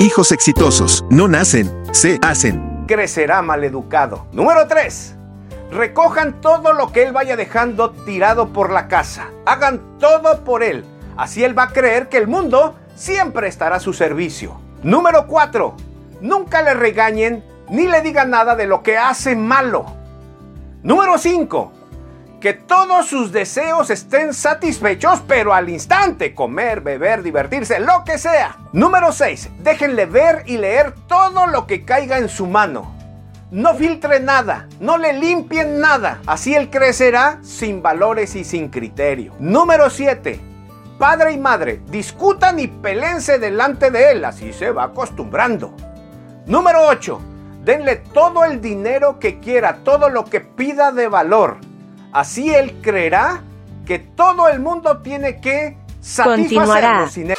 Hijos exitosos no nacen, se hacen. Crecerá maleducado. Número 3. Recojan todo lo que él vaya dejando tirado por la casa. Hagan todo por él. Así él va a creer que el mundo siempre estará a su servicio. Número 4. Nunca le regañen ni le digan nada de lo que hace malo. Número 5 que todos sus deseos estén satisfechos, pero al instante, comer, beber, divertirse, lo que sea. Número 6. Déjenle ver y leer todo lo que caiga en su mano. No filtre nada, no le limpien nada, así él crecerá sin valores y sin criterio. Número 7. Padre y madre, discutan y pelense delante de él, así se va acostumbrando. Número 8. Denle todo el dinero que quiera, todo lo que pida de valor Así él creerá que todo el mundo tiene que satisfacerlo sin él.